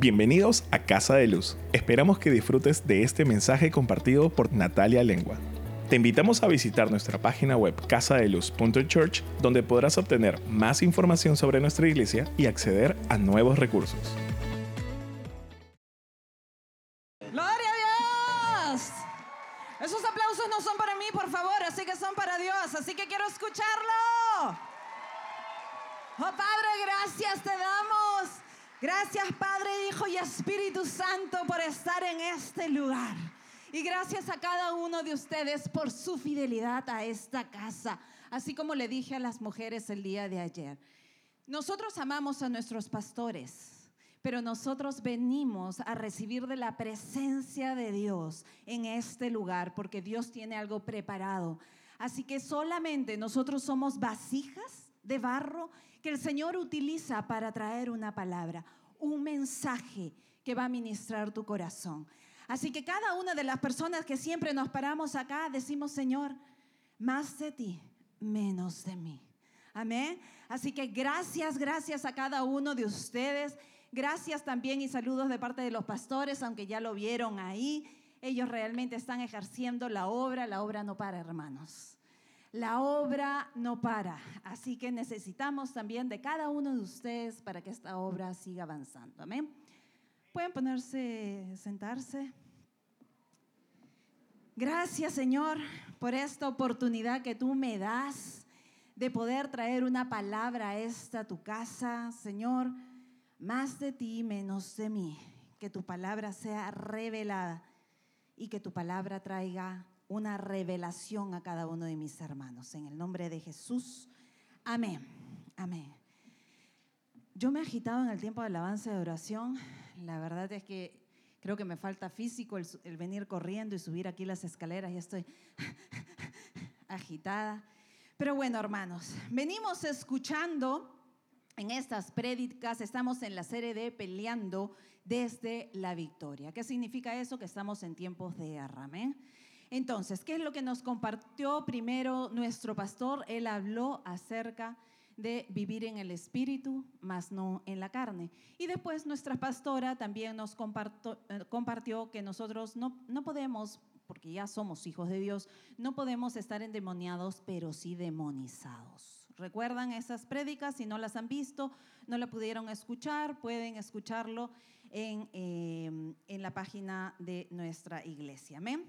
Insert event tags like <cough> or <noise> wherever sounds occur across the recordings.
Bienvenidos a Casa de Luz. Esperamos que disfrutes de este mensaje compartido por Natalia Lengua. Te invitamos a visitar nuestra página web casadeluz.church donde podrás obtener más información sobre nuestra iglesia y acceder a nuevos recursos. Ustedes por su fidelidad a esta casa, así como le dije a las mujeres el día de ayer. Nosotros amamos a nuestros pastores, pero nosotros venimos a recibir de la presencia de Dios en este lugar porque Dios tiene algo preparado. Así que solamente nosotros somos vasijas de barro que el Señor utiliza para traer una palabra, un mensaje que va a ministrar tu corazón. Así que cada una de las personas que siempre nos paramos acá decimos, Señor, más de ti, menos de mí. Amén. Así que gracias, gracias a cada uno de ustedes. Gracias también y saludos de parte de los pastores, aunque ya lo vieron ahí. Ellos realmente están ejerciendo la obra. La obra no para, hermanos. La obra no para, así que necesitamos también de cada uno de ustedes para que esta obra siga avanzando. Amén. Pueden ponerse, sentarse. Gracias Señor por esta oportunidad que tú me das de poder traer una palabra a esta tu casa, Señor. Más de ti, menos de mí. Que tu palabra sea revelada y que tu palabra traiga una revelación a cada uno de mis hermanos. En el nombre de Jesús. Amén. Amén. Yo me he agitado en el tiempo de alabanza de oración. La verdad es que creo que me falta físico el, venir corriendo y subir aquí las escaleras. Ya estoy <laughs> agitada. Pero bueno, hermanos, venimos escuchando en estas prédicas, estamos en la serie de Peleando desde la victoria. ¿Qué significa eso? Que estamos en tiempos de guerra. Amén. Entonces, ¿qué es lo que nos compartió primero nuestro pastor? Él habló acerca de vivir en el espíritu, más no en la carne. Y después nuestra pastora también nos eh, compartió, que nosotros no, no podemos, porque ya somos hijos de Dios, no podemos estar endemoniados, pero sí demonizados. ¿Recuerdan esas prédicas? Si no las han visto, no la pudieron escuchar, pueden escucharlo en, eh, en la página de nuestra iglesia. Amén.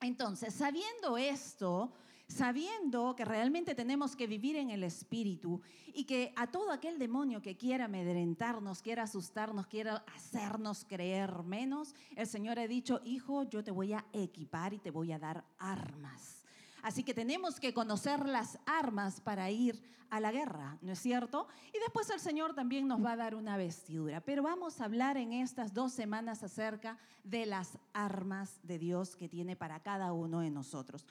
Entonces, sabiendo esto, sabiendo que realmente tenemos que vivir en el Espíritu y que a todo aquel demonio que quiera amedrentarnos, quiera asustarnos, quiera hacernos creer menos, el Señor ha dicho, hijo, yo te voy a equipar y te voy a dar armas. Así que tenemos que conocer las armas para ir a la guerra, ¿no es cierto? Y después el Señor también nos va a dar una vestidura. Pero vamos a hablar en estas dos semanas acerca de las armas de Dios que tiene para cada uno de nosotros.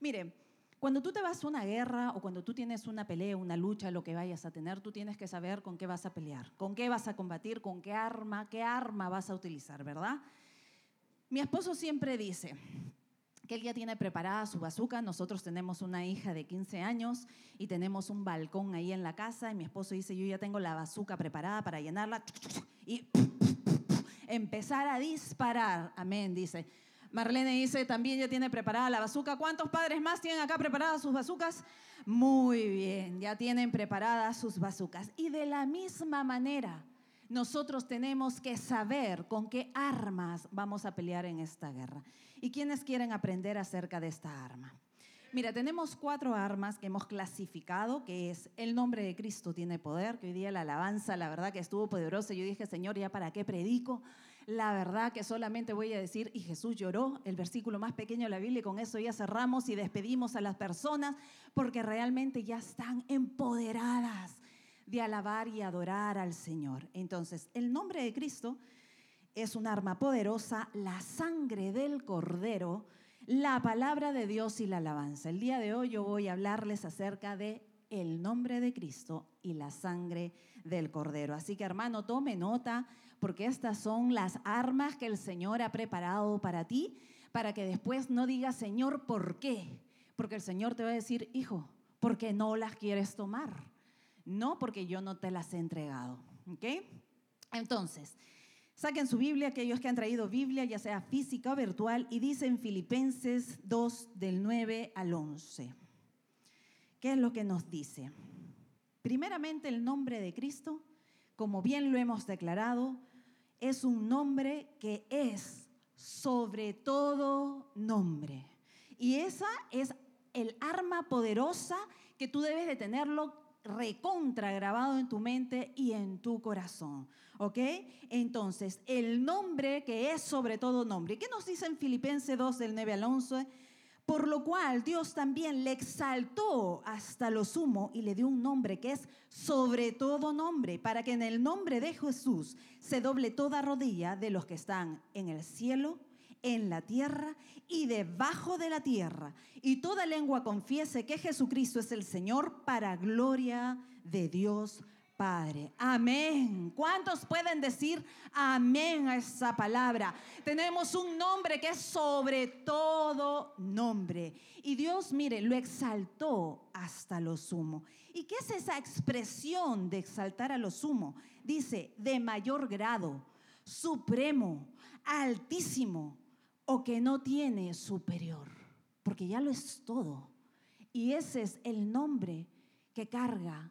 Mire, cuando tú te vas a una guerra o cuando tú tienes una pelea, una lucha, lo que vayas a tener, tú tienes que saber con qué vas a pelear, con qué vas a combatir, con qué arma, qué arma vas a utilizar, ¿verdad? Mi esposo siempre dice, que él ya tiene preparada su bazuca. Nosotros tenemos una hija de 15 años y tenemos un balcón ahí en la casa y mi esposo dice, yo ya tengo la bazuca preparada para llenarla y empezar a disparar. Amén, dice. Marlene dice, también ya tiene preparada la bazuca. ¿Cuántos padres más tienen acá preparadas sus bazucas? Muy bien, ya tienen preparadas sus bazucas. Y de la misma manera, nosotros tenemos que saber con qué armas vamos a pelear en esta guerra. ¿Y quiénes quieren aprender acerca de esta arma? Mira, tenemos cuatro armas que hemos clasificado, que es el nombre de Cristo tiene poder, que hoy día la alabanza, la verdad que estuvo poderosa. Yo dije, Señor, ¿ya para qué predico? La verdad que solamente voy a decir, y Jesús lloró, el versículo más pequeño de la Biblia, y con eso ya cerramos y despedimos a las personas, porque realmente ya están empoderadas de alabar y adorar al Señor. Entonces, el nombre de Cristo es un arma poderosa, la sangre del cordero, la palabra de Dios y la alabanza. El día de hoy yo voy a hablarles acerca de el nombre de Cristo y la sangre del cordero. Así que hermano, tome nota porque estas son las armas que el Señor ha preparado para ti, para que después no digas, Señor, ¿por qué? Porque el Señor te va a decir, hijo, porque no las quieres tomar no porque yo no te las he entregado. ¿Ok? Entonces, Saquen su Biblia, aquellos que han traído Biblia, ya sea física o virtual, y dice en Filipenses 2 del 9 al 11. ¿Qué es lo que nos dice? Primeramente el nombre de Cristo, como bien lo hemos declarado, es un nombre que es sobre todo nombre. Y esa es el arma poderosa que tú debes de tenerlo recontra grabado en tu mente y en tu corazón. ¿Ok? Entonces, el nombre que es sobre todo nombre. ¿Qué nos dice en Filipenses 2 del 9 al 11? Por lo cual Dios también le exaltó hasta lo sumo y le dio un nombre que es sobre todo nombre, para que en el nombre de Jesús se doble toda rodilla de los que están en el cielo, en la tierra y debajo de la tierra, y toda lengua confiese que Jesucristo es el Señor para gloria de Dios Padre. Amén. ¿Cuántos pueden decir amén a esa palabra? Tenemos un nombre que es sobre todo nombre. Y Dios, mire, lo exaltó hasta lo sumo. ¿Y qué es esa expresión de exaltar a lo sumo? Dice, de mayor grado, supremo, altísimo, o que no tiene superior. Porque ya lo es todo. Y ese es el nombre que carga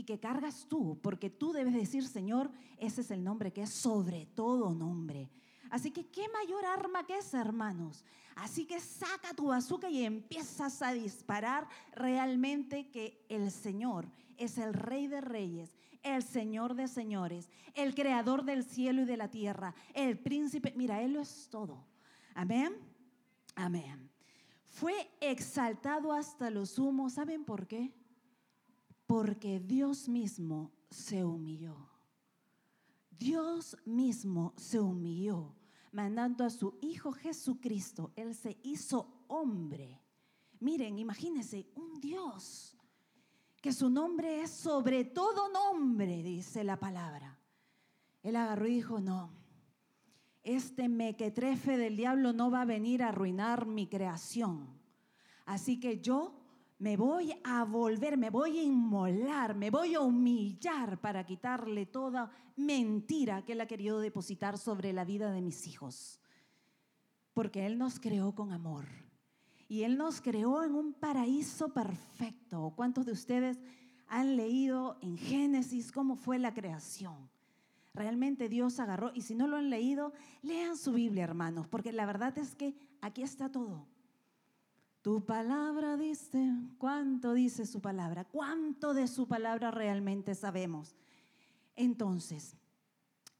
y que cargas tú, porque tú debes decir, Señor, ese es el nombre que es sobre todo nombre. Así que qué mayor arma que esa, hermanos. Así que saca tu bazooka y empiezas a disparar realmente que el Señor es el Rey de Reyes, el Señor de Señores, el Creador del cielo y de la tierra, el príncipe. Mira, Él lo es todo. Amén. Amén. Fue exaltado hasta lo sumo. ¿Saben por qué? Porque Dios mismo se humilló. Dios mismo se humilló, mandando a su Hijo Jesucristo. Él se hizo hombre. Miren, imagínense, un Dios, que su nombre es sobre todo nombre, dice la palabra. Él agarró y dijo, no, este mequetrefe del diablo no va a venir a arruinar mi creación. Así que yo me voy a volver, me voy a inmolar, me voy a humillar para quitarle toda mentira que Él ha querido depositar sobre la vida de mis hijos. Porque Él nos creó con amor. Y Él nos creó en un paraíso perfecto. ¿Cuántos de ustedes han leído en Génesis cómo fue la creación? Realmente Dios agarró, y si no lo han leído, lean su Biblia, hermanos, porque la verdad es que aquí está todo. Tu palabra dice, ¿cuánto dice su palabra? ¿Cuánto de su palabra realmente sabemos? Entonces,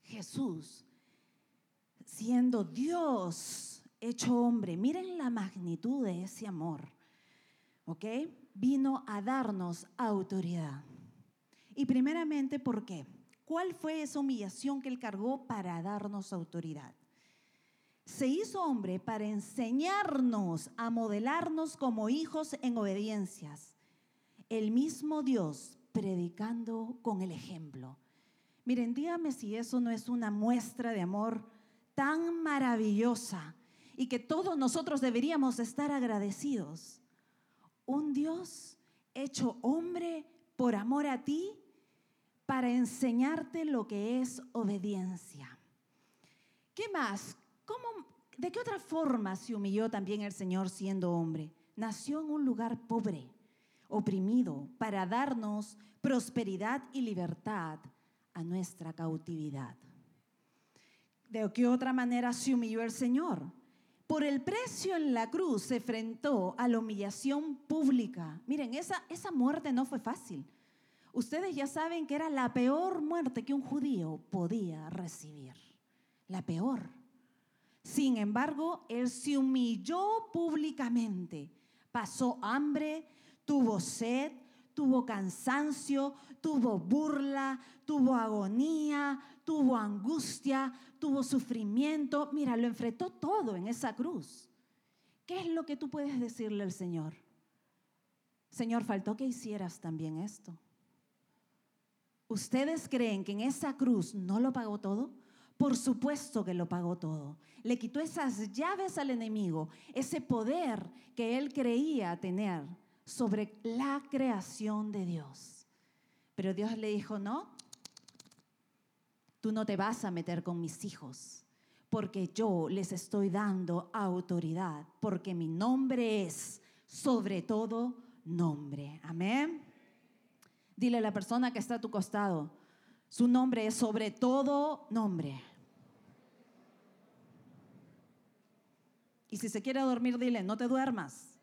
Jesús, siendo Dios hecho hombre, miren la magnitud de ese amor, ¿ok? Vino a darnos autoridad. Y primeramente, ¿por qué? ¿Cuál fue esa humillación que él cargó para darnos autoridad? Se hizo hombre para enseñarnos a modelarnos como hijos en obediencias. El mismo Dios predicando con el ejemplo. Miren, dígame si eso no es una muestra de amor tan maravillosa y que todos nosotros deberíamos estar agradecidos. Un Dios hecho hombre por amor a ti para enseñarte lo que es obediencia. ¿Qué más? ¿De qué otra forma se humilló también el Señor siendo hombre? Nació en un lugar pobre, oprimido, para darnos prosperidad y libertad a nuestra cautividad. ¿De qué otra manera se humilló el Señor? Por el precio en la cruz se enfrentó a la humillación pública. Miren, esa, esa muerte no fue fácil. Ustedes ya saben que era la peor muerte que un judío podía recibir. La peor. Sin embargo, él se humilló públicamente, pasó hambre, tuvo sed, tuvo cansancio, tuvo burla, tuvo agonía, tuvo angustia, tuvo sufrimiento. Mira, lo enfrentó todo en esa cruz. ¿Qué es lo que tú puedes decirle al Señor? Señor, faltó que hicieras también esto. ¿Ustedes creen que en esa cruz no lo pagó todo? Por supuesto que lo pagó todo. Le quitó esas llaves al enemigo, ese poder que él creía tener sobre la creación de Dios. Pero Dios le dijo, no, tú no te vas a meter con mis hijos, porque yo les estoy dando autoridad, porque mi nombre es sobre todo nombre. Amén. Dile a la persona que está a tu costado, su nombre es sobre todo nombre. Y si se quiere dormir, dile, no te duermas,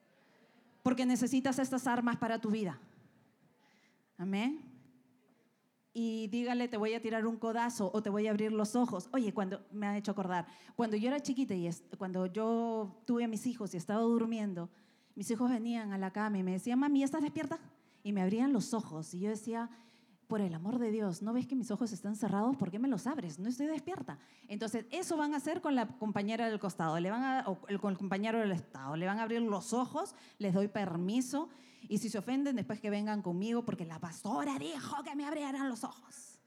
porque necesitas estas armas para tu vida. Amén. Y dígale, te voy a tirar un codazo o te voy a abrir los ojos. Oye, cuando me ha hecho acordar, cuando yo era chiquita y cuando yo tuve a mis hijos y estaba durmiendo, mis hijos venían a la cama y me decían, mami, ¿estás despierta? Y me abrían los ojos y yo decía, por el amor de Dios, ¿no ves que mis ojos están cerrados? ¿Por qué me los abres? No estoy despierta. Entonces, eso van a hacer con la compañera del costado, le van a, o con el compañero del estado. Le van a abrir los ojos, les doy permiso. Y si se ofenden, después que vengan conmigo, porque la pastora dijo que me abrieran los ojos.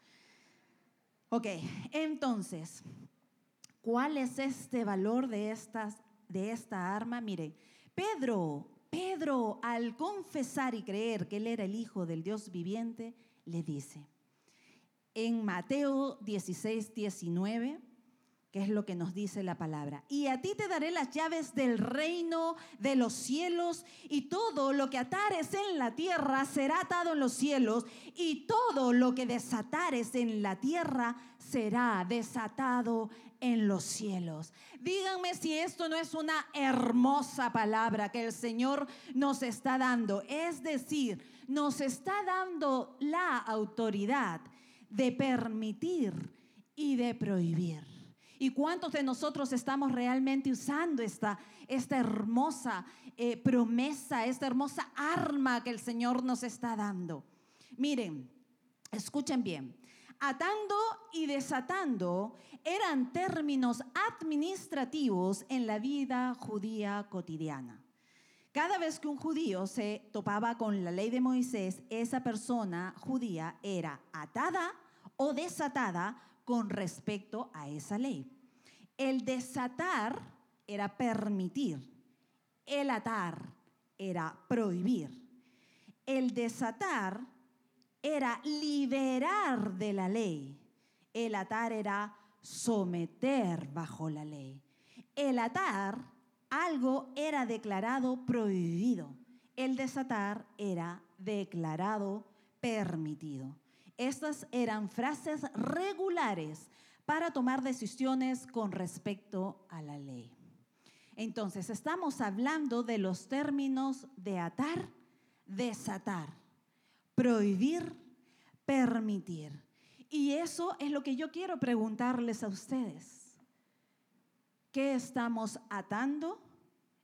Ok, entonces, ¿cuál es este valor de, estas, de esta arma? Miren, Pedro, Pedro, al confesar y creer que él era el Hijo del Dios viviente, le dice. En Mateo 16, 19, que es lo que nos dice la palabra. Y a ti te daré las llaves del reino de los cielos, y todo lo que atares en la tierra será atado en los cielos, y todo lo que desatares en la tierra será desatado en los cielos. Díganme si esto no es una hermosa palabra que el Señor nos está dando. Es decir, nos está dando la autoridad de permitir y de prohibir. ¿Y cuántos de nosotros estamos realmente usando esta, esta hermosa eh, promesa, esta hermosa arma que el Señor nos está dando? Miren, escuchen bien. Atando y desatando eran términos administrativos en la vida judía cotidiana. Cada vez que un judío se topaba con la ley de Moisés, esa persona judía era atada o desatada con respecto a esa ley. El desatar era permitir, el atar era prohibir. El desatar era liberar de la ley, el atar era someter bajo la ley. El atar algo era declarado prohibido. El desatar era declarado permitido. Estas eran frases regulares para tomar decisiones con respecto a la ley. Entonces, estamos hablando de los términos de atar, desatar, prohibir, permitir. Y eso es lo que yo quiero preguntarles a ustedes qué estamos atando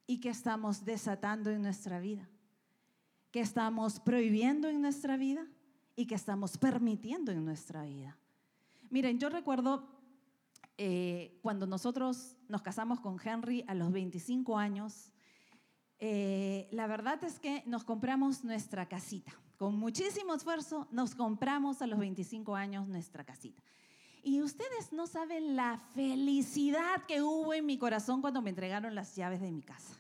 y qué estamos desatando en nuestra vida, qué estamos prohibiendo en nuestra vida y qué estamos permitiendo en nuestra vida. Miren, yo recuerdo eh, cuando nosotros nos casamos con Henry a los 25 años, eh, la verdad es que nos compramos nuestra casita. Con muchísimo esfuerzo nos compramos a los 25 años nuestra casita. Y ustedes no saben la felicidad que hubo en mi corazón cuando me entregaron las llaves de mi casa.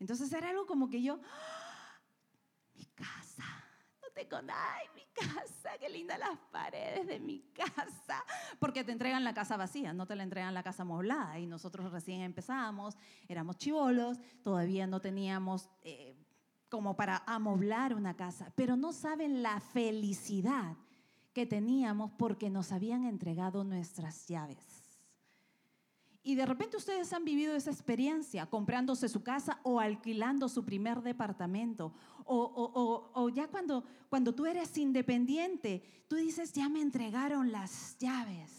Entonces era algo como que yo, ¡Ah! mi casa, no tengo nada en mi casa, qué lindas las paredes de mi casa, porque te entregan la casa vacía, no te la entregan la casa amoblada. Y nosotros recién empezábamos, éramos chivolos, todavía no teníamos eh, como para amoblar una casa, pero no saben la felicidad que teníamos porque nos habían entregado nuestras llaves. Y de repente ustedes han vivido esa experiencia comprándose su casa o alquilando su primer departamento. O, ya cuando, cuando tú eres independiente, tú dices, ya me entregaron las llaves.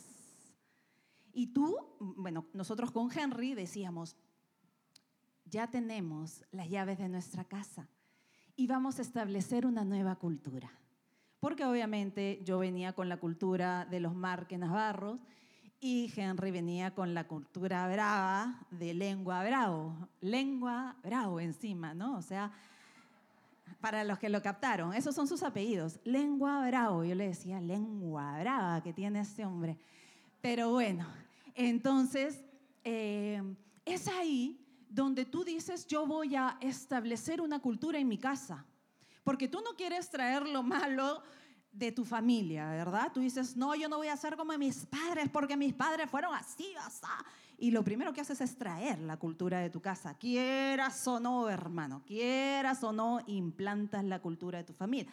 Y tú, bueno, nosotros con Henry decíamos, ya tenemos las llaves de nuestra casa y vamos a establecer una nueva cultura porque obviamente yo venía con la cultura de los Marques Navarros y Henry venía con la cultura brava de lengua bravo, lengua bravo encima, ¿no? O sea, para los que lo captaron, esos son sus apellidos, lengua bravo, yo le decía lengua brava que tiene este hombre. Pero bueno, entonces eh, es ahí donde tú dices, yo voy a establecer una cultura en mi casa porque tú no quieres traer lo malo de tu familia, ¿verdad? Tú dices, no, yo no voy a ser como mis padres porque mis padres fueron así, así. Y lo primero que haces es traer la cultura de tu casa. Quieras o no, hermano, quieras o no, implantas la cultura de tu familia.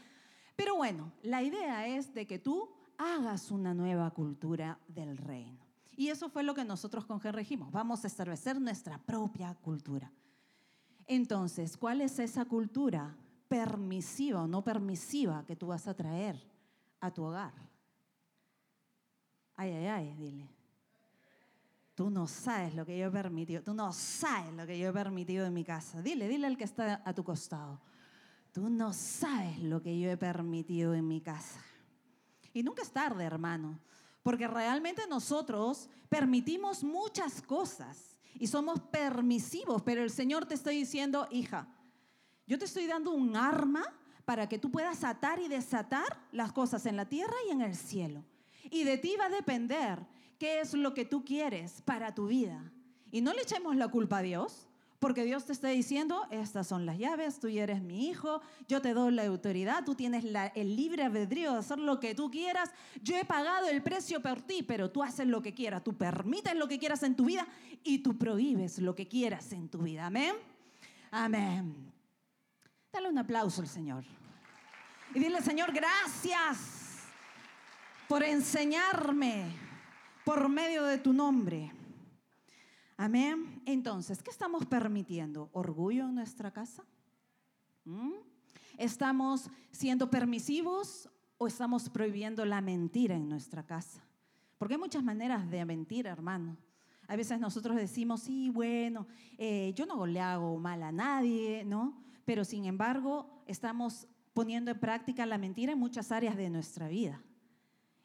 Pero bueno, la idea es de que tú hagas una nueva cultura del reino. Y eso fue lo que nosotros con dijimos. Vamos a establecer nuestra propia cultura. Entonces, ¿cuál es esa cultura permisiva o no permisiva que tú vas a traer a tu hogar? Ay, ay, ay, dile. Tú no sabes lo que yo he permitido. Tú no sabes lo que yo he permitido en mi casa. Dile, dile al que está a tu costado. Tú no sabes lo que yo he permitido en mi casa. Y nunca es tarde, hermano, porque realmente nosotros permitimos muchas cosas y somos permisivos, pero el Señor te está diciendo, hija, yo te estoy dando un arma para que tú puedas atar y desatar las cosas en la tierra y en el cielo. Y de ti va a depender qué es lo que tú quieres para tu vida. Y no le echemos la culpa a Dios, porque Dios te está diciendo, estas son las llaves, tú eres mi hijo, yo te doy la autoridad, tú tienes el libre albedrío de hacer lo que tú quieras, yo he pagado el precio por ti, pero tú haces lo que quieras, tú permites lo que quieras en tu vida y tú prohíbes lo que quieras en tu vida. Amén. Amén. Dale un aplauso al Señor. Y dile, Señor, gracias por enseñarme por medio de tu nombre. Amén. Entonces, ¿qué estamos permitiendo? ¿Orgullo en nuestra casa? ¿Mm? ¿Estamos siendo permisivos o estamos prohibiendo la mentira en nuestra casa? Porque hay muchas maneras de mentir, hermano. A veces nosotros decimos, sí, bueno, eh, yo no le hago mal a nadie, ¿no? Pero sin embargo, estamos poniendo en práctica la mentira en muchas áreas de nuestra vida.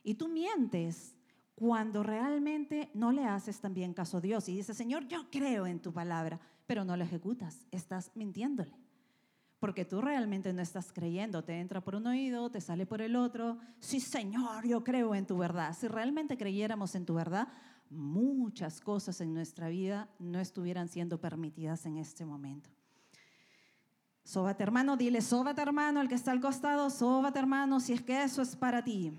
Y tú mientes cuando realmente no le haces también caso a Dios y dices, Señor, yo creo en tu palabra, pero no la ejecutas, estás mintiéndole. Porque tú realmente no estás creyendo, te entra por un oído, te sale por el otro. Sí, Señor, yo creo en tu verdad. Si realmente creyéramos en tu verdad, muchas cosas en nuestra vida no estuvieran siendo permitidas en este momento. Sóbate hermano, dile, sóbate hermano, el que está al costado, sóbate hermano, si es que eso es para ti.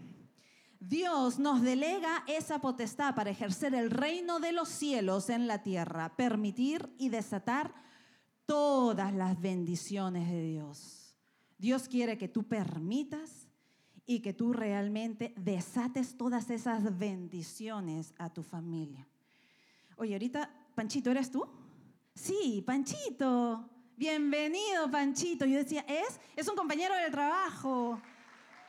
Dios nos delega esa potestad para ejercer el reino de los cielos en la tierra, permitir y desatar todas las bendiciones de Dios. Dios quiere que tú permitas y que tú realmente desates todas esas bendiciones a tu familia. Oye, ahorita, Panchito, ¿eres tú? Sí, Panchito. Bienvenido, Panchito. Yo decía, ¿es? Es un compañero de trabajo.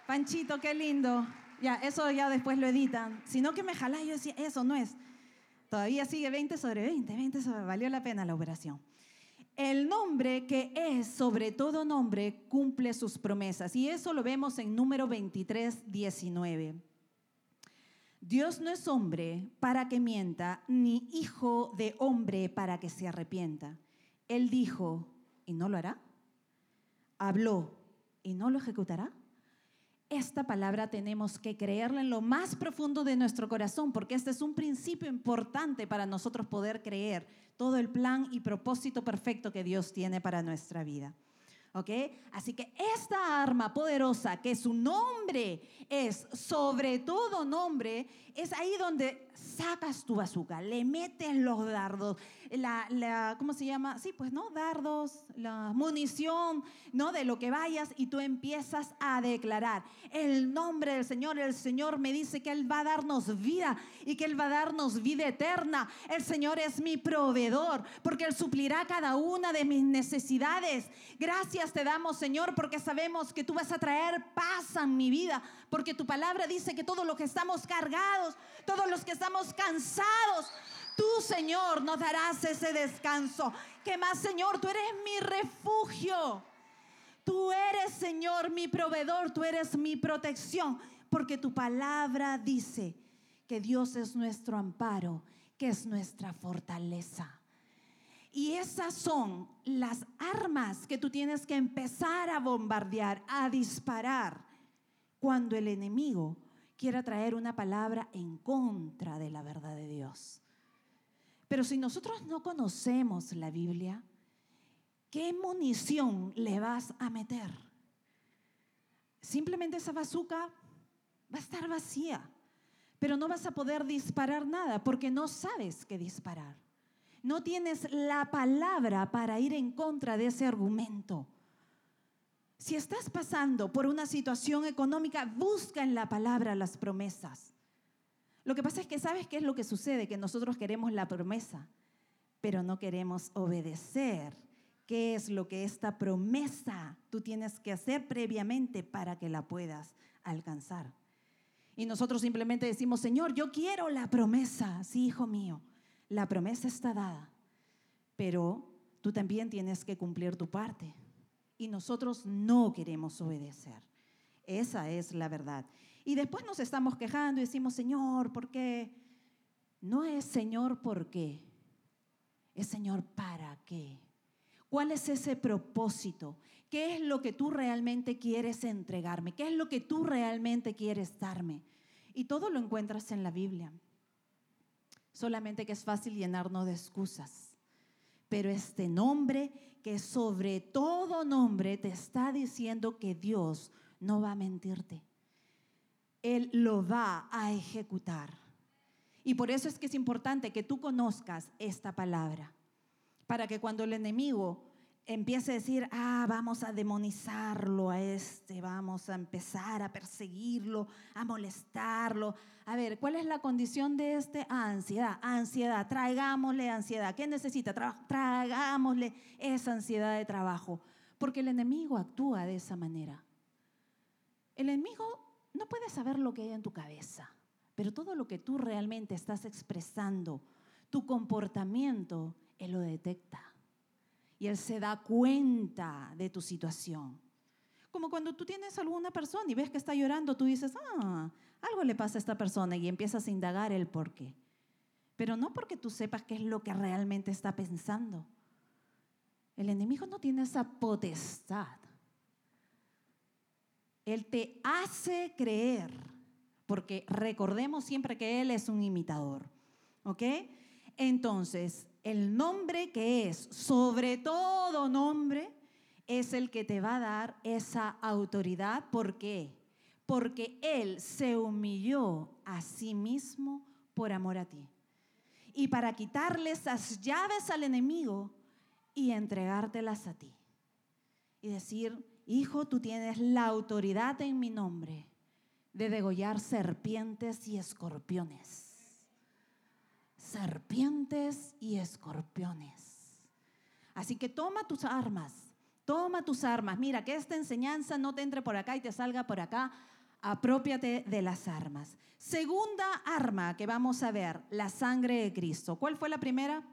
Panchito, qué lindo. Ya, eso ya después lo editan. Sino que me jalá, yo decía, eso no es. Todavía sigue 20 sobre 20, 20 sobre, valió la pena la operación. El nombre que es sobre todo nombre cumple sus promesas. Y eso lo vemos en número 23, 19. Dios no es hombre para que mienta, ni hijo de hombre para que se arrepienta. Él dijo, ¿y no lo hará? Habló, ¿y no lo ejecutará? Esta palabra tenemos que creerla en lo más profundo de nuestro corazón, porque este es un principio importante para nosotros poder creer todo el plan y propósito perfecto que Dios tiene para nuestra vida. ¿Ok? Así que esta arma poderosa, que su nombre es sobre todo nombre, es ahí donde sacas tu bazooka, le metes los dardos, la, la, ¿cómo se llama? Sí, pues, ¿no? Dardos, la munición, ¿no? De lo que vayas y tú empiezas a declarar el nombre del Señor. El Señor me dice que Él va a darnos vida y que Él va a darnos vida eterna. El Señor es mi proveedor porque Él suplirá cada una de mis necesidades. Gracias te damos, Señor, porque sabemos que tú vas a traer paz a mi vida, porque tu palabra dice que todos los que estamos cargados, todos los que estamos cansados, tú, Señor, nos darás ese descanso. ¿Qué más, Señor? Tú eres mi refugio. Tú eres, Señor, mi proveedor, tú eres mi protección, porque tu palabra dice que Dios es nuestro amparo, que es nuestra fortaleza. Y esas son las armas que tú tienes que empezar a bombardear, a disparar cuando el enemigo quiera traer una palabra en contra de la verdad de Dios. Pero si nosotros no conocemos la Biblia, ¿qué munición le vas a meter? Simplemente esa bazooka va a estar vacía, pero no vas a poder disparar nada porque no sabes qué disparar. No tienes la palabra para ir en contra de ese argumento. Si estás pasando por una situación económica, busca en la palabra las promesas. Lo que pasa es que sabes qué es lo que sucede, que nosotros queremos la promesa, pero no queremos obedecer. ¿Qué es lo que esta promesa tú tienes que hacer previamente para que la puedas alcanzar? Y nosotros simplemente decimos, Señor, yo quiero la promesa. Sí, hijo mío, la promesa está dada, pero tú también tienes que cumplir tu parte. Y nosotros no queremos obedecer. Esa es la verdad. Y después nos estamos quejando y decimos, Señor, ¿por qué? No es Señor, ¿por qué? Es Señor, ¿para qué? ¿Cuál es ese propósito? ¿Qué es lo que tú realmente quieres entregarme? ¿Qué es lo que tú realmente quieres darme? Y todo lo encuentras en la Biblia. Solamente que es fácil llenarnos de excusas. Pero este nombre, que sobre todo nombre, te está diciendo que Dios no va a mentirte. Él lo va a ejecutar. Y por eso es que es importante que tú conozcas esta palabra, para que cuando el enemigo empiece a decir, ah, vamos a demonizarlo a este, vamos a empezar a perseguirlo, a molestarlo. A ver, ¿cuál es la condición de este? ansiedad, ansiedad, traigámosle ansiedad. ¿Qué necesita? traigámosle esa ansiedad de trabajo, porque el enemigo actúa de esa manera. El enemigo no puede saber lo que hay en tu cabeza, pero todo lo que tú realmente estás expresando, tu comportamiento, él lo detecta y Él se da cuenta de tu situación. Como cuando tú tienes alguna persona y ves que está llorando, tú dices, ah, algo le pasa a esta persona y empiezas a indagar el por qué. Pero no porque tú sepas qué es lo que realmente está pensando. El enemigo no tiene esa potestad. Él te hace creer, porque recordemos siempre que Él es un imitador. ¿Ok? Entonces, el nombre que es sobre todo nombre es el que te va a dar esa autoridad. ¿Por qué? Porque Él se humilló a sí mismo por amor a ti. Y para quitarle esas llaves al enemigo y entregártelas a ti. Y decir, hijo, tú tienes la autoridad en mi nombre de degollar serpientes y escorpiones serpientes y escorpiones. Así que toma tus armas, toma tus armas. Mira, que esta enseñanza no te entre por acá y te salga por acá. Apropiate de las armas. Segunda arma que vamos a ver, la sangre de Cristo. ¿Cuál fue la primera?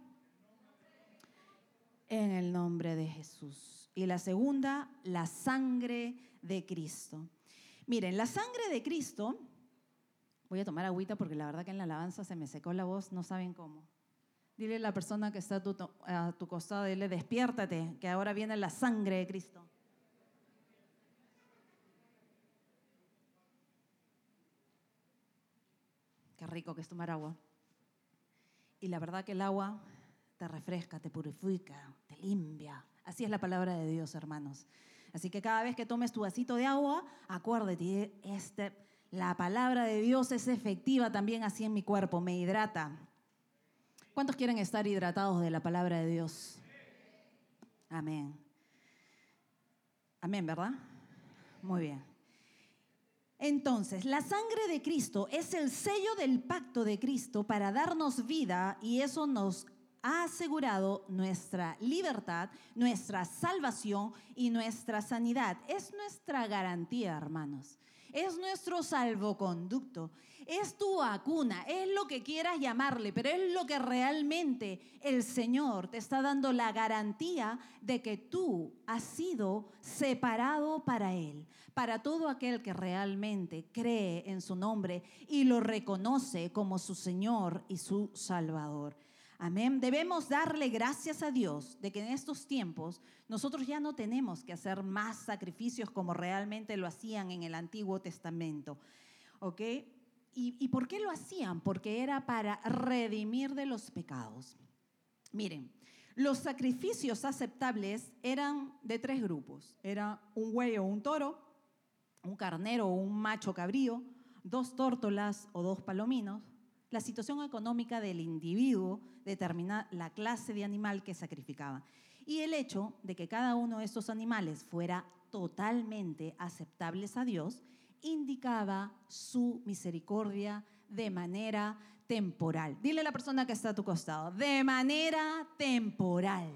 En el nombre de Jesús. Y la segunda, la sangre de Cristo. Miren, la sangre de Cristo Voy a tomar agüita porque la verdad que en la alabanza se me secó la voz, no saben cómo. Dile a la persona que está a tu, a tu costado, dile, despiértate, que ahora viene la sangre de Cristo. Qué rico que es tomar agua. Y la verdad que el agua te refresca, te purifica, te limpia. Así es la palabra de Dios, hermanos. Así que cada vez que tomes tu vasito de agua, acuérdate, este la palabra de Dios es efectiva también así en mi cuerpo, me hidrata. ¿Cuántos quieren estar hidratados de la palabra de Dios? Amén. Amén, ¿verdad? Muy bien. Entonces, la sangre de Cristo es el sello del pacto de Cristo para darnos vida y eso nos ha asegurado nuestra libertad, nuestra salvación y nuestra sanidad. Es nuestra garantía, hermanos es nuestro salvoconducto, es tu vacuna, es lo que quieras llamarle, pero es lo que realmente el Señor te está dando la garantía de que tú has sido separado para Él, para todo aquel que realmente cree en su nombre y lo reconoce como su Señor y su Salvador. Amén. Debemos darle gracias a Dios de que en estos tiempos nosotros ya no tenemos que hacer más sacrificios como realmente lo hacían en el Antiguo Testamento. ¿Ok? ¿Y, ¿Y por qué lo hacían? Porque era para redimir de los pecados. Miren, los sacrificios aceptables eran de tres grupos. Era un güey o un toro, un carnero o un macho cabrío, dos tórtolas o dos palominos, la situación económica del individuo determina la clase de animal que sacrificaba. Y el hecho de que cada uno de estos animales fuera totalmente aceptables a Dios indicaba su misericordia de manera temporal. Dile a la persona que está a tu costado, de manera temporal.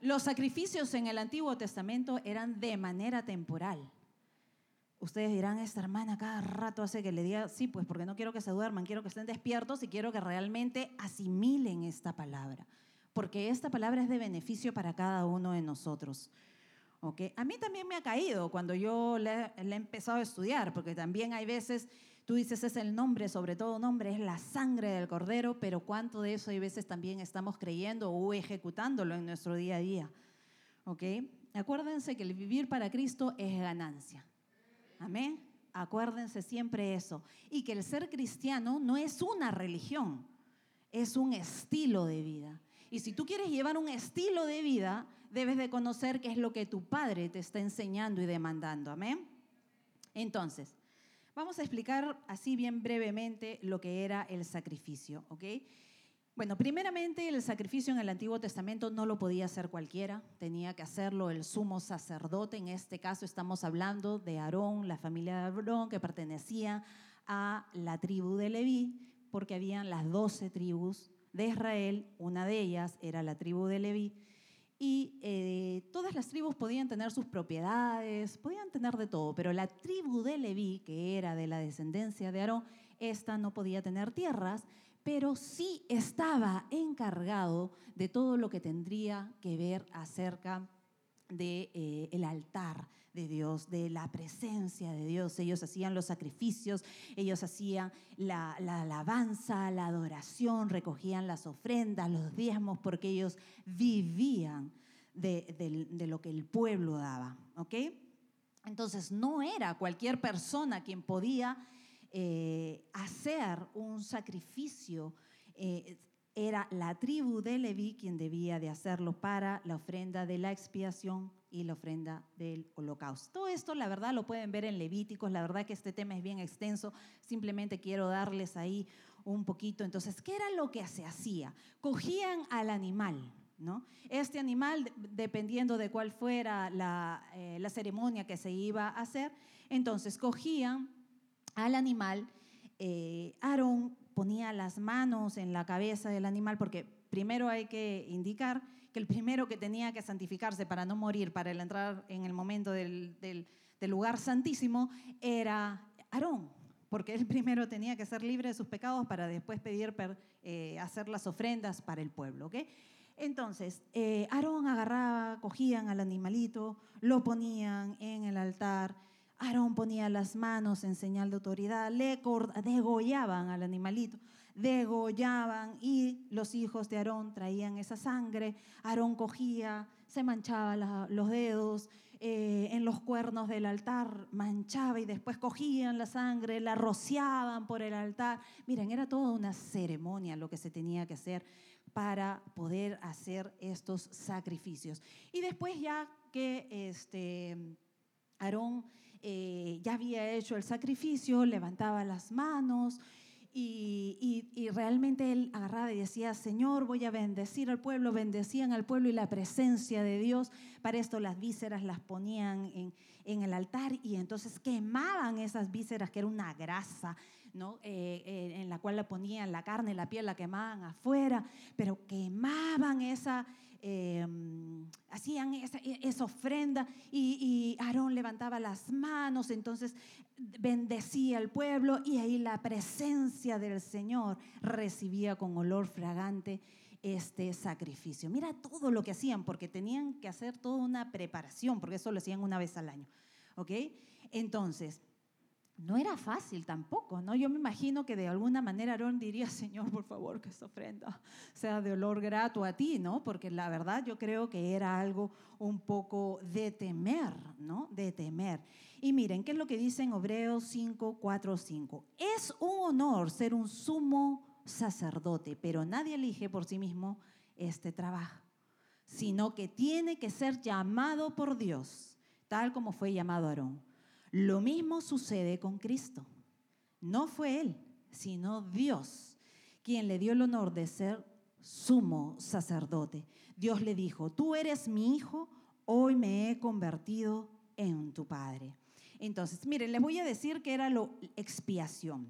Los sacrificios en el Antiguo Testamento eran de manera temporal. Ustedes dirán, esta hermana cada rato hace que le diga, sí, pues porque no quiero que se duerman, quiero que estén despiertos y quiero que realmente asimilen esta palabra, porque esta palabra es de beneficio para cada uno de nosotros. ¿Okay? A mí también me ha caído cuando yo le, le he empezado a estudiar, porque también hay veces Tú dices, es el nombre, sobre todo nombre, es la sangre del cordero, pero ¿cuánto de eso hay veces también estamos creyendo o ejecutándolo en nuestro día a día? ¿Ok? Acuérdense que el vivir para Cristo es ganancia. Amén. Acuérdense siempre eso. Y que el ser cristiano no es una religión, es un estilo de vida. Y si tú quieres llevar un estilo de vida, debes de conocer qué es lo que tu padre te está enseñando y demandando. Amén. Entonces, Vamos a explicar así bien brevemente lo que era el sacrificio, ¿ok? Bueno, primeramente el sacrificio en el Antiguo Testamento no lo podía hacer cualquiera, tenía que hacerlo el sumo sacerdote, en este caso estamos hablando de Aarón, la familia de Aarón que pertenecía a la tribu de Leví, porque habían las doce tribus de Israel, una de ellas era la tribu de Leví, y eh, todas las tribus podían tener sus propiedades, podían tener de todo, pero la tribu de Leví, que era de la descendencia de Aarón, esta no podía tener tierras, pero sí estaba encargado de todo lo que tendría que ver acerca del de, eh, altar de Dios, de la presencia de Dios. Ellos hacían los sacrificios, ellos hacían la, alabanza, la adoración, recogían las ofrendas, los diezmos, porque ellos vivían de, lo que el pueblo daba. ¿ok? Entonces no era cualquier persona quien podía eh, hacer un sacrificio. Eh, era la tribu de Leví quien debía de hacerlo para la ofrenda de la expiación y la ofrenda del holocausto. Todo esto, la verdad, lo pueden ver en Levíticos. La verdad que este tema es bien extenso. Simplemente quiero darles ahí un poquito. Entonces, ¿qué era lo que se hacía? Cogían al animal, ¿no? Este animal, dependiendo de cuál fuera eh, la ceremonia que se iba a hacer, entonces cogían al animal. Eh, Aarón ponía las manos en la cabeza del animal, porque primero hay que indicar que el primero que tenía que santificarse para no morir, para entrar en el momento del, lugar santísimo, era Aarón, porque él <laughs> primero tenía que ser libre de sus pecados para después pedir eh, hacer las ofrendas para el pueblo. Entonces, eh, Aarón agarraba, cogían al animalito, lo ponían en el altar, Aarón ponía las manos en señal de autoridad, le degollaban al animalito, degollaban y los hijos de Aarón traían esa sangre. Aarón cogía, se manchaba los dedos, eh, en los cuernos del altar manchaba y después cogían la sangre, la rociaban por el altar. Miren, era toda una ceremonia lo que se tenía que hacer para poder hacer estos sacrificios. Y después ya que este, Aarón eh, ya había hecho el sacrificio, levantaba las manos y, realmente él agarraba y decía, Señor, voy a bendecir al pueblo, bendecían al pueblo y la presencia de Dios. Para esto las vísceras las ponían en, el altar y entonces quemaban esas vísceras, que era una grasa, ¿no? Eh, eh, en la cual la ponían la carne, la piel, la quemaban afuera, pero quemaban esa, Em, hacían esa, esa ofrenda y, y, Aarón levantaba las manos, entonces bendecía al pueblo y ahí la presencia del Señor recibía con olor fragante este sacrificio. Mira todo lo que hacían, porque tenían que hacer toda una preparación, porque eso lo hacían una vez al año. ¿Ok? Entonces, no era fácil tampoco, ¿no? Yo me imagino que de alguna manera Aarón diría, <laughs> Señor, por favor, que esta ofrenda sea de olor grato a ti, ¿no? Porque la verdad yo creo que era algo un poco de temer, ¿no? De temer. Y miren, ¿qué es lo que dice en Hebreos 5, 4, 5? Es un honor ser un sumo sacerdote, pero nadie elige por sí mismo este trabajo, sino que tiene que ser llamado por Dios, tal como fue llamado Aarón. Lo mismo sucede con Cristo. No fue Él, sino Dios quien le dio el honor de ser sumo sacerdote. Dios le dijo, tú eres mi hijo, hoy me he convertido en tu padre. Entonces, miren, les voy a decir que era la expiación.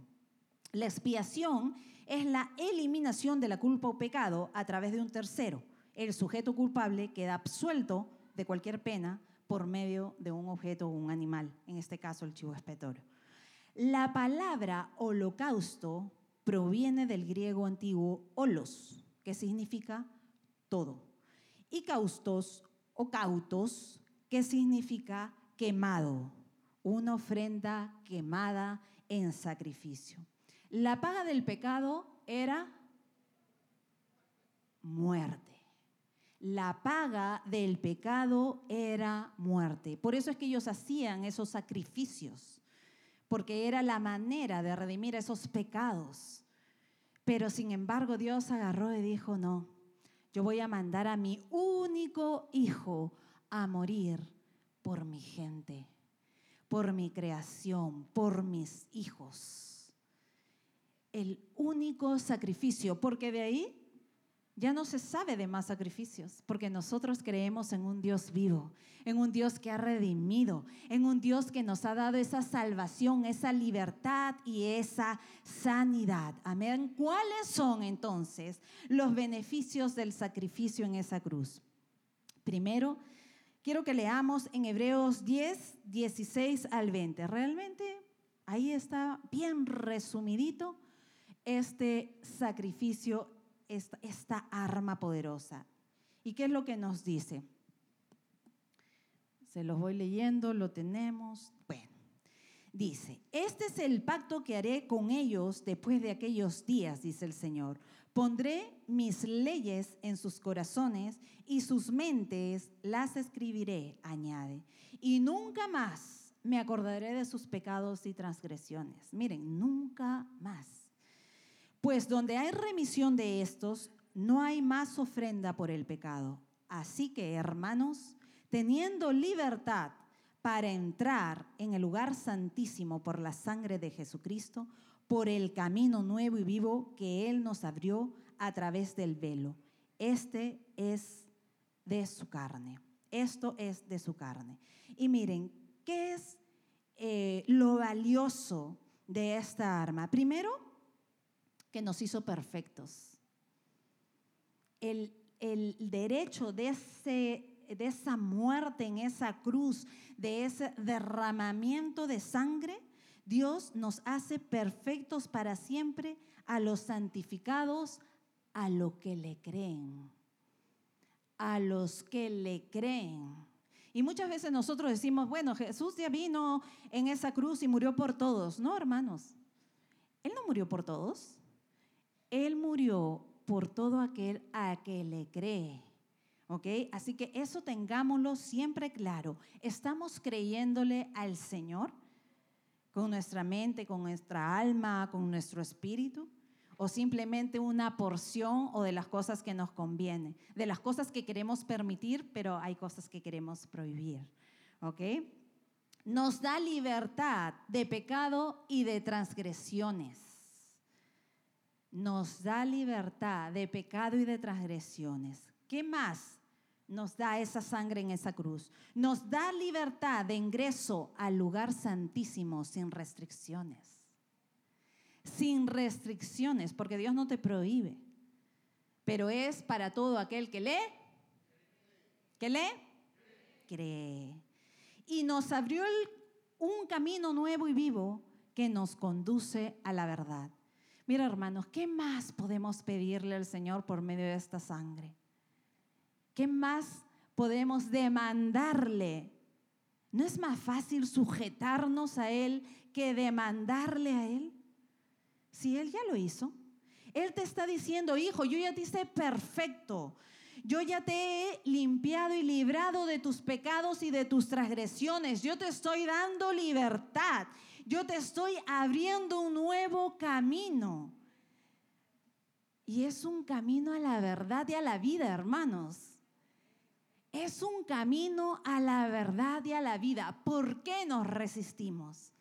La expiación es la eliminación de la culpa o pecado a través de un tercero. El sujeto culpable queda absuelto de cualquier pena por medio de un objeto o un animal, en este caso el chivo expiatorio. La palabra holocausto proviene del griego antiguo holos, que significa todo, y caustos o cautos, que significa quemado, una ofrenda quemada en sacrificio. La paga del pecado era muerte. La paga del pecado era muerte. Por eso es que ellos hacían esos sacrificios, porque era la manera de redimir esos pecados. Pero sin embargo Dios agarró y dijo, no, yo voy a mandar a mi único hijo a morir por mi gente, por mi creación, por mis hijos el único sacrificio, porque de ahí ya no se sabe de más sacrificios, porque nosotros creemos en un Dios vivo, en un Dios que ha redimido, en un Dios que nos ha dado esa salvación, esa libertad y esa sanidad. Amén. ¿Cuáles son entonces los beneficios del sacrificio en esa cruz? Primero, quiero que leamos en Hebreos 10, 16 al 20. Realmente ahí está bien resumidito este sacrificio, esta, arma poderosa. ¿Y qué es lo que nos dice? Se los voy leyendo, lo tenemos. Bueno, dice, este es el pacto que haré con ellos después de aquellos días, dice el Señor. Pondré mis leyes en sus corazones y sus mentes las escribiré, añade. Y nunca más me acordaré de sus pecados y transgresiones. Miren, nunca más. Pues donde hay remisión de estos, no hay más ofrenda por el pecado. Así que, hermanos, teniendo libertad para entrar en el lugar santísimo por la sangre de Jesucristo, por el camino nuevo y vivo que Él nos abrió a través del velo. Este es de su carne. Esto es de su carne. Y miren, ¿qué es eh, lo valioso de esta arma? Primero, que nos hizo perfectos. El, derecho de, ese, de esa muerte en esa cruz, de ese derramamiento de sangre, Dios nos hace perfectos para siempre a los santificados, a los que le creen. A los que le creen. Y muchas veces nosotros decimos, bueno, Jesús ya vino en esa cruz y murió por todos. No, hermanos, Él no murió por todos. Él murió por todo aquel a que le cree. ¿Ok? Así que eso tengámoslo siempre claro. ¿Estamos creyéndole al Señor con nuestra mente, con nuestra alma, con nuestro espíritu? ¿O simplemente una porción o de las cosas que nos conviene? De las cosas que queremos permitir, pero hay cosas que queremos prohibir. ¿Ok? Nos da libertad de pecado y de transgresiones nos da libertad de pecado y de transgresiones. ¿Qué más nos da esa sangre en esa cruz? Nos da libertad de ingreso al lugar santísimo sin restricciones. Sin restricciones, porque Dios no te prohíbe, pero es para todo aquel que lee, que lee, cree. Y nos abrió un camino nuevo y vivo que nos conduce a la verdad. Mira, hermanos, ¿qué más podemos pedirle al Señor por medio de esta sangre? ¿Qué más podemos demandarle? ¿No es más fácil sujetarnos a Él que demandarle a Él? Si Él ya lo hizo. Él te está diciendo, hijo, yo ya te hice perfecto. Yo ya te he limpiado y librado de tus pecados y de tus transgresiones. Yo te estoy dando libertad yo te estoy abriendo un nuevo camino. Y es un camino a la verdad y a la vida, hermanos. Es un camino a la verdad y a la vida. ¿Por qué nos resistimos?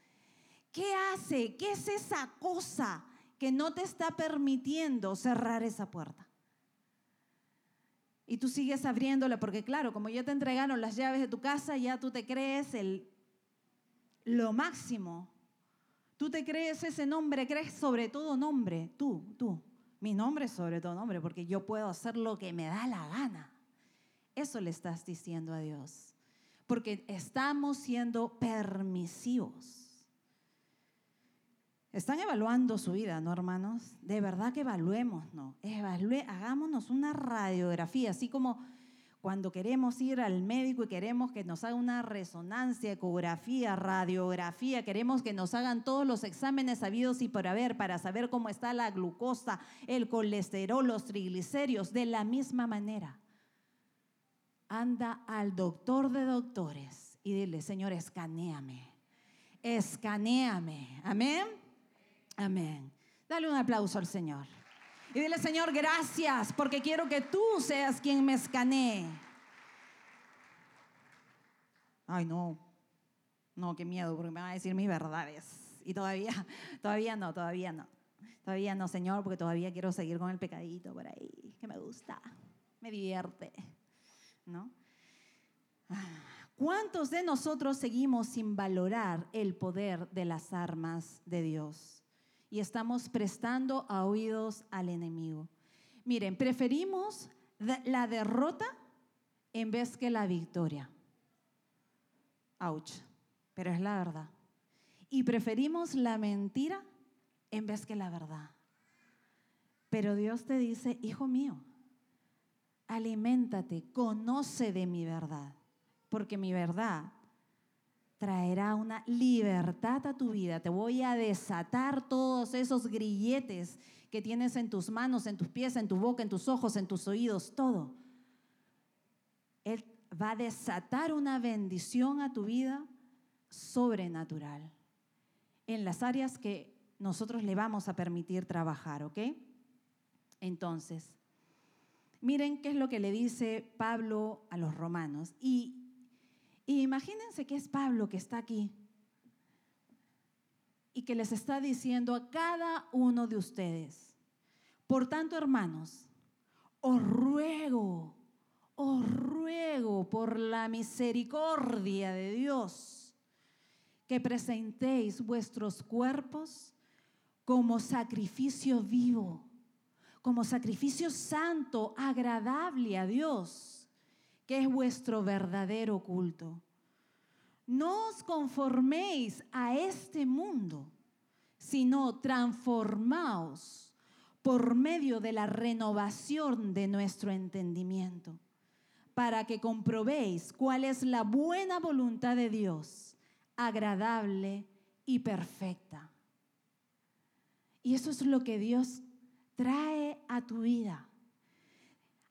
¿Qué hace? ¿Qué es esa cosa que no te está permitiendo cerrar esa puerta? Y tú sigues abriéndola porque claro, como ya te entregaron las llaves de tu casa, ya tú te crees el, lo máximo. Tú te crees ese nombre, crees sobre todo nombre, tú, tú. Mi nombre es sobre todo nombre porque yo puedo hacer lo que me da la gana. Eso le estás diciendo a Dios. Porque estamos siendo permisivos. Están evaluando su vida, ¿no, hermanos? De verdad que evaluemos, ¿no? hagámonos una radiografía, así como cuando queremos ir al médico y queremos que nos haga una resonancia, ecografía, radiografía, queremos que nos hagan todos los exámenes habidos y por haber para saber cómo está la glucosa, el colesterol, los triglicéridos, de la misma manera. Anda al doctor de doctores y dile, Señor, escaneame, escaneame, amén. Amén. Dale un aplauso al Señor. Y dile, Señor, gracias, porque quiero que tú seas quien me escanee. Ay, no. No, qué miedo, porque me van a decir mis verdades. Y todavía, <laughs> todavía no, todavía no. Todavía no, Señor, porque todavía quiero seguir con el pecadito por ahí, que me gusta, me divierte. ¿No? ¿Cuántos de nosotros seguimos sin valorar el poder de las armas de Dios? Y estamos prestando a oídos al enemigo. Miren, preferimos la derrota en vez que la victoria. Ouch, pero es la verdad. Y preferimos la mentira en vez que la verdad. Pero Dios te dice, hijo mío, aliméntate, conoce de mi verdad, porque mi verdad traerá una libertad a tu vida. Te voy a desatar todos esos grilletes que tienes en tus manos, en tus pies, en tu boca, en tus ojos, en tus oídos, todo. Él va a desatar una bendición a tu vida sobrenatural en las áreas que nosotros le vamos a permitir trabajar, ¿ok? Entonces, miren qué es lo que le dice Pablo a los romanos. Y y imagínense que es Pablo que está aquí y que les está diciendo a cada uno de ustedes, por tanto, hermanos, os ruego, os ruego por la misericordia de Dios que presentéis vuestros cuerpos como sacrificio vivo, como sacrificio santo, agradable a Dios que es vuestro verdadero culto. No os conforméis a este mundo, sino transformaos por medio de la renovación de nuestro entendimiento, para que comprobéis cuál es la buena voluntad de Dios, agradable y perfecta. Y eso es lo que Dios trae a tu vida.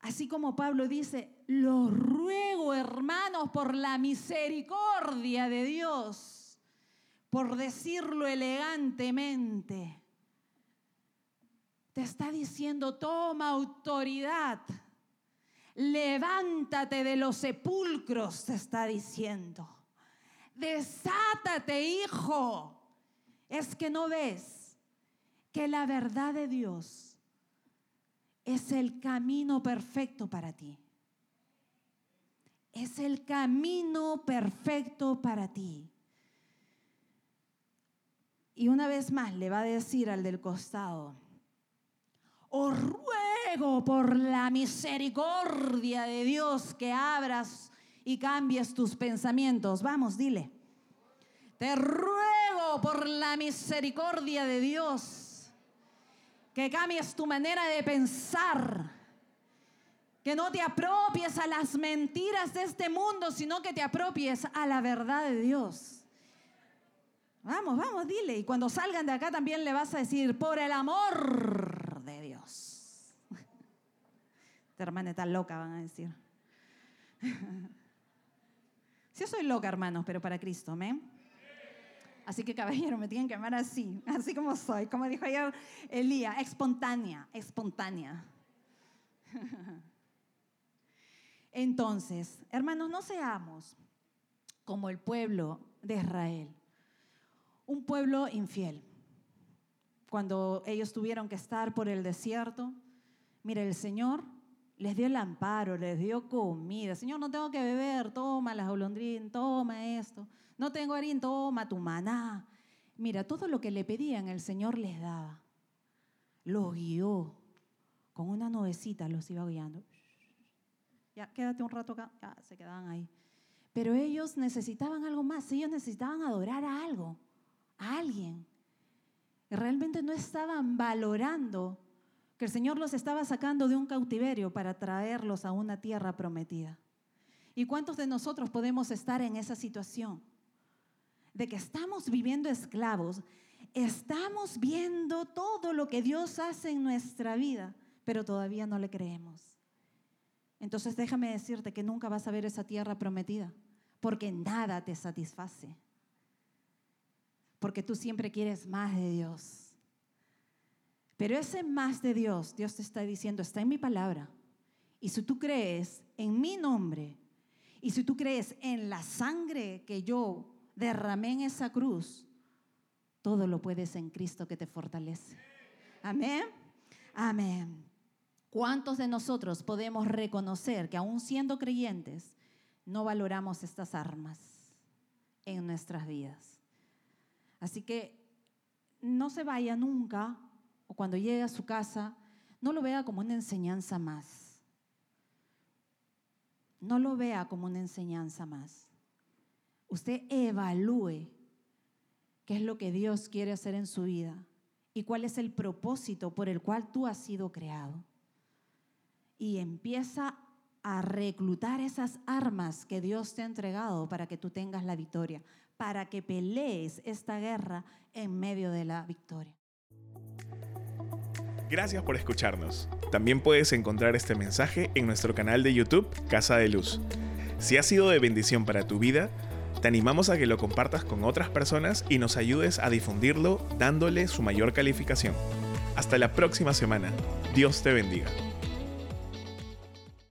Así como Pablo dice, lo ruego hermanos por la misericordia de Dios, por decirlo elegantemente. Te está diciendo, toma autoridad, levántate de los sepulcros, te está diciendo. Desátate, hijo. Es que no ves que la verdad de Dios es el camino perfecto para ti. Es el camino perfecto para ti. Y una vez más le va a decir al del costado, os ruego por la misericordia de Dios que abras y cambies tus pensamientos. Vamos, dile. Te ruego por la misericordia de Dios que cambies tu manera de pensar, que no te apropies a las mentiras de este mundo, sino que te apropies a la verdad de Dios. Vamos, vamos, dile. Y cuando salgan de acá también le vas a decir, por el amor de Dios. <laughs> Esta hermana está loca, van a decir. <laughs> Sí, soy loca, hermanos, pero para Cristo, amén. Así que caballero, me tienen que amar así, así como soy, como dijo ayer Elías, espontánea, espontánea. <laughs> Entonces, hermanos, no seamos como el pueblo de Israel, un pueblo infiel. Cuando ellos tuvieron que estar por el desierto, mire, el Señor les dio el amparo, les dio comida. Señor, no tengo que beber, toma las golondrinas, toma esto. No tengo harina, toma tu maná. Mira, todo lo que le pedían el Señor les daba. Los guió. Con una nubecita los iba guiando. Ya, quédate un rato acá. Ya, se quedaban ahí. Pero ellos necesitaban algo más. Ellos necesitaban adorar a algo, a alguien. Realmente no estaban valorando que el Señor los estaba sacando de un cautiverio para traerlos a una tierra prometida. ¿Y cuántos de nosotros podemos estar en esa situación? De que estamos viviendo esclavos, estamos viendo todo lo que Dios hace en nuestra vida, pero todavía no le creemos. Entonces déjame decirte que nunca vas a ver esa tierra prometida, porque nada te satisface. Porque tú siempre quieres más de Dios. Pero ese más de Dios, Dios te está diciendo, está en mi palabra. Y si tú crees en mi nombre, y si tú crees en la sangre que yo derramé en esa cruz, todo lo puedes en Cristo que te fortalece. Amén. Amén. ¿Cuántos de nosotros podemos reconocer que aún siendo creyentes, no valoramos estas armas en nuestras vidas? Así que no se vaya nunca, o cuando llegue a su casa, no lo vea como una enseñanza más. No lo vea como una enseñanza más. Usted evalúe qué es lo que Dios quiere hacer en su vida y cuál es el propósito por el cual tú has sido creado y empieza a reclutar esas armas que Dios te ha entregado para que tú tengas la victoria, para que pelees esta guerra en medio de la victoria. Gracias por escucharnos. También puedes encontrar este mensaje en nuestro canal de YouTube Casa de Luz. Si ha sido de bendición para tu vida, te animamos a que lo compartas con otras personas y nos ayudes a difundirlo dándole su mayor calificación. Hasta la próxima semana. Dios te bendiga.